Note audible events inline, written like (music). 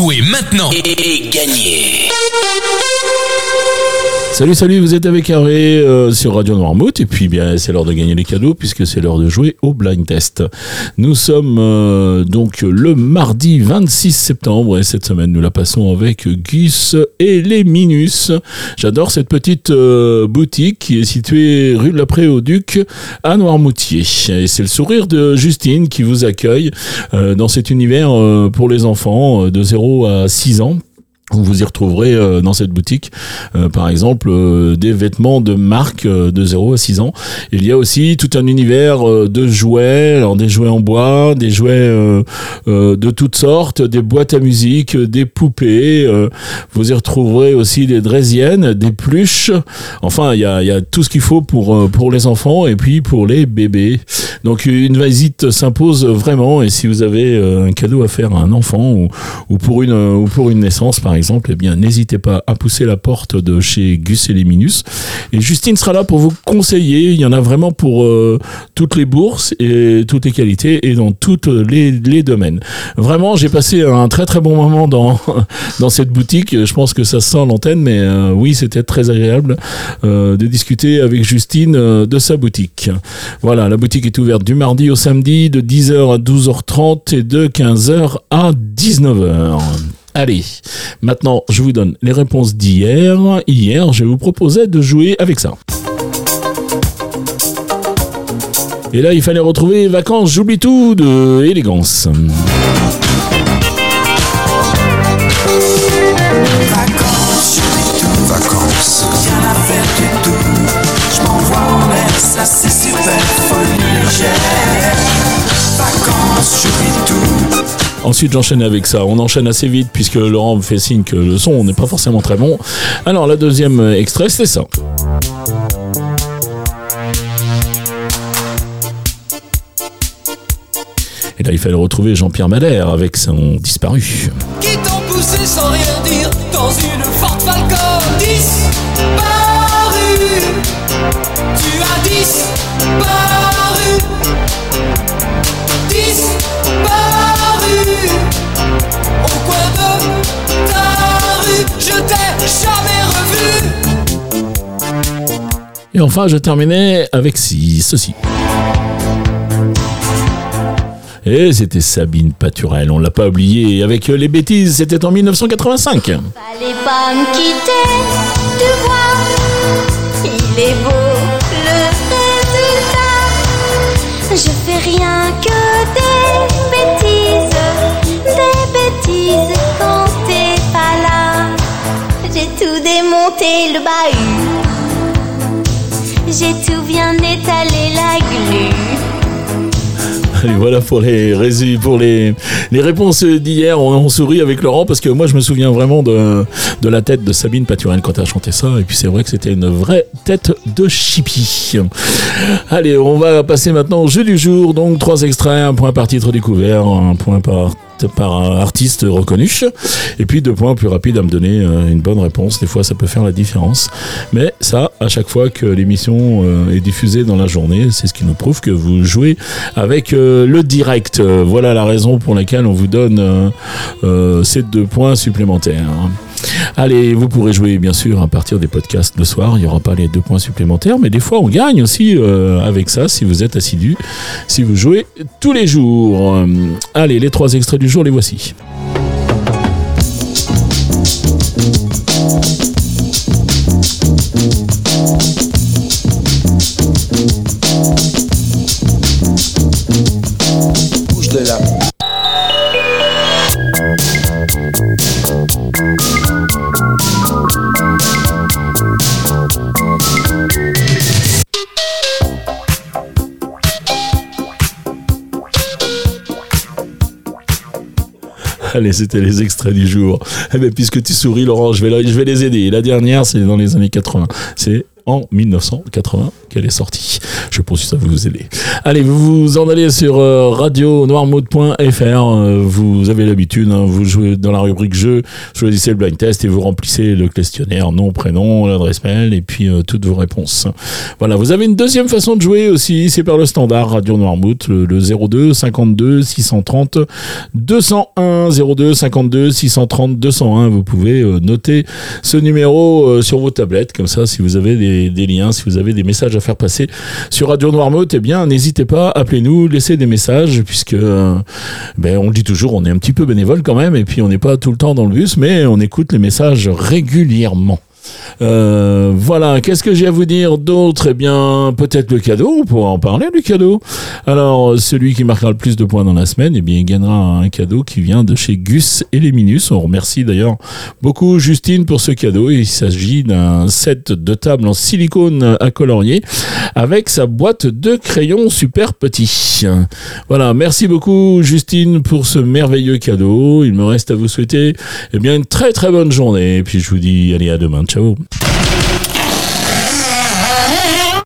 Jouez maintenant et gagnez Salut, salut, vous êtes avec Hervé euh, sur Radio Noirmouth et puis bien c'est l'heure de gagner les cadeaux puisque c'est l'heure de jouer au blind test. Nous sommes euh, donc le mardi 26 septembre et cette semaine nous la passons avec Gus et les Minus. J'adore cette petite euh, boutique qui est située rue de la Pré au Duc à Noirmoutier et c'est le sourire de Justine qui vous accueille dans cet univers pour les enfants de 0 à 6 ans vous y retrouverez euh, dans cette boutique, euh, par exemple, euh, des vêtements de marque de 0 à 6 ans. Il y a aussi tout un univers de jouets, alors des jouets en bois, des jouets de toutes sortes, des boîtes à musique, des poupées. vous y retrouverez aussi des draisiennes, des pluches. Enfin, il y a, y a, tout ce qu'il faut pour, pour les enfants et puis pour les bébés. Donc une visite s'impose vraiment et si vous avez un cadeau à faire à un enfant ou, ou pour, une, ou pour une naissance, par exemple, exemple, eh bien, n'hésitez pas à pousser la porte de chez Gus et les Minus. Et Justine sera là pour vous conseiller. Il y en a vraiment pour euh, toutes les bourses et toutes les qualités et dans tous les, les, domaines. Vraiment, j'ai passé un très très bon moment dans, (laughs) dans cette boutique. Je pense que ça sent l'antenne, mais euh, oui, c'était très agréable euh, de discuter avec Justine de sa boutique. Voilà, la boutique est ouverte du mardi au samedi de 10h à 12h30 et de 15h à 19h. Allez, maintenant je vous donne les réponses d'hier. Hier, je vous proposais de jouer avec ça. Et là, il fallait retrouver Vacances, j'oublie tout de élégance. Ensuite, j'enchaîne avec ça. On enchaîne assez vite puisque Laurent me fait signe que le son n'est pas forcément très bon. Alors, la deuxième extrait, c'est ça. Et là, il fallait retrouver Jean-Pierre Madère avec son disparu. Qui poussé sans rien dire dans une Falcon Disparu Tu as disparu Et enfin, je terminais avec ceci. Et c'était Sabine Paturel, on l'a pas oublié. Avec les bêtises, c'était en 1985. Fallait pas me quitter, tu vois, il est beau le résultat. Je fais rien que des bêtises, des bêtises quand t'es pas là. J'ai tout démonté le bahut, bien étalé la glu. Voilà pour les pour réponses d'hier. On, sourit avec Laurent parce que moi je me souviens vraiment de, la tête de Sabine Paturel quand elle a chanté ça. Et puis c'est vrai que c'était une vraie tête de chippie. Allez, on va passer maintenant au jeu du jour. Donc trois extraits, un point par titre découvert, un point par par un artiste reconnu. Et puis deux points plus rapides à me donner une bonne réponse. Des fois ça peut faire la différence. Mais ça à chaque fois que l'émission est diffusée dans la journée c'est ce qui nous prouve que vous jouez avec le direct. Voilà la raison pour laquelle on vous donne ces deux points supplémentaires Allez, vous pourrez jouer bien sûr à partir des podcasts le soir. Il n'y aura pas les deux points supplémentaires, mais des fois on gagne aussi euh, avec ça si vous êtes assidu, si vous jouez tous les jours. Allez, les trois extraits du jour, les voici. (laughs) Allez, c'était les extraits du jour. Eh bien, puisque tu souris, Laurent, je vais, je vais les aider. La dernière, c'est dans les années 80. C'est en 1980. Qu'elle est sortie. Je pense que ça va vous aider. Allez, vous vous en allez sur euh, radio-noirmouth.fr. euh, vous avez l'habitude, hein, vous jouez dans la rubrique jeu, choisissez le blind test et vous remplissez le questionnaire, nom, prénom, l'adresse mail et puis euh, toutes vos réponses. Voilà, vous avez une deuxième façon de jouer aussi, c'est par le standard Radio Noirmouth, le, le 02 52 630 201 02 52 630 201. Vous pouvez noter ce numéro sur vos tablettes, comme ça, si vous avez des, des liens, si vous avez des messages à faire passer sur Radio Noirmouth, eh bien, n'hésitez pas, appelez-nous, laissez des messages, puisque, euh, ben, on le dit toujours, on est un petit peu bénévole quand même, et puis on n'est pas tout le temps dans le bus, mais on écoute les messages régulièrement. Euh, voilà, qu'est-ce que j'ai à vous dire d'autre? Eh bien, peut-être le cadeau, on pourra en parler du cadeau. Alors, celui qui marquera le plus de points dans la semaine, eh bien, il gagnera un cadeau qui vient de chez Gus et les Minus. On remercie d'ailleurs beaucoup Justine pour ce cadeau. Il s'agit d'un set de table en silicone à colorier avec sa boîte de crayons super petit. Voilà, merci beaucoup Justine pour ce merveilleux cadeau. Il me reste à vous souhaiter eh bien une très très bonne journée. Et puis je vous dis allez à demain. Ciao.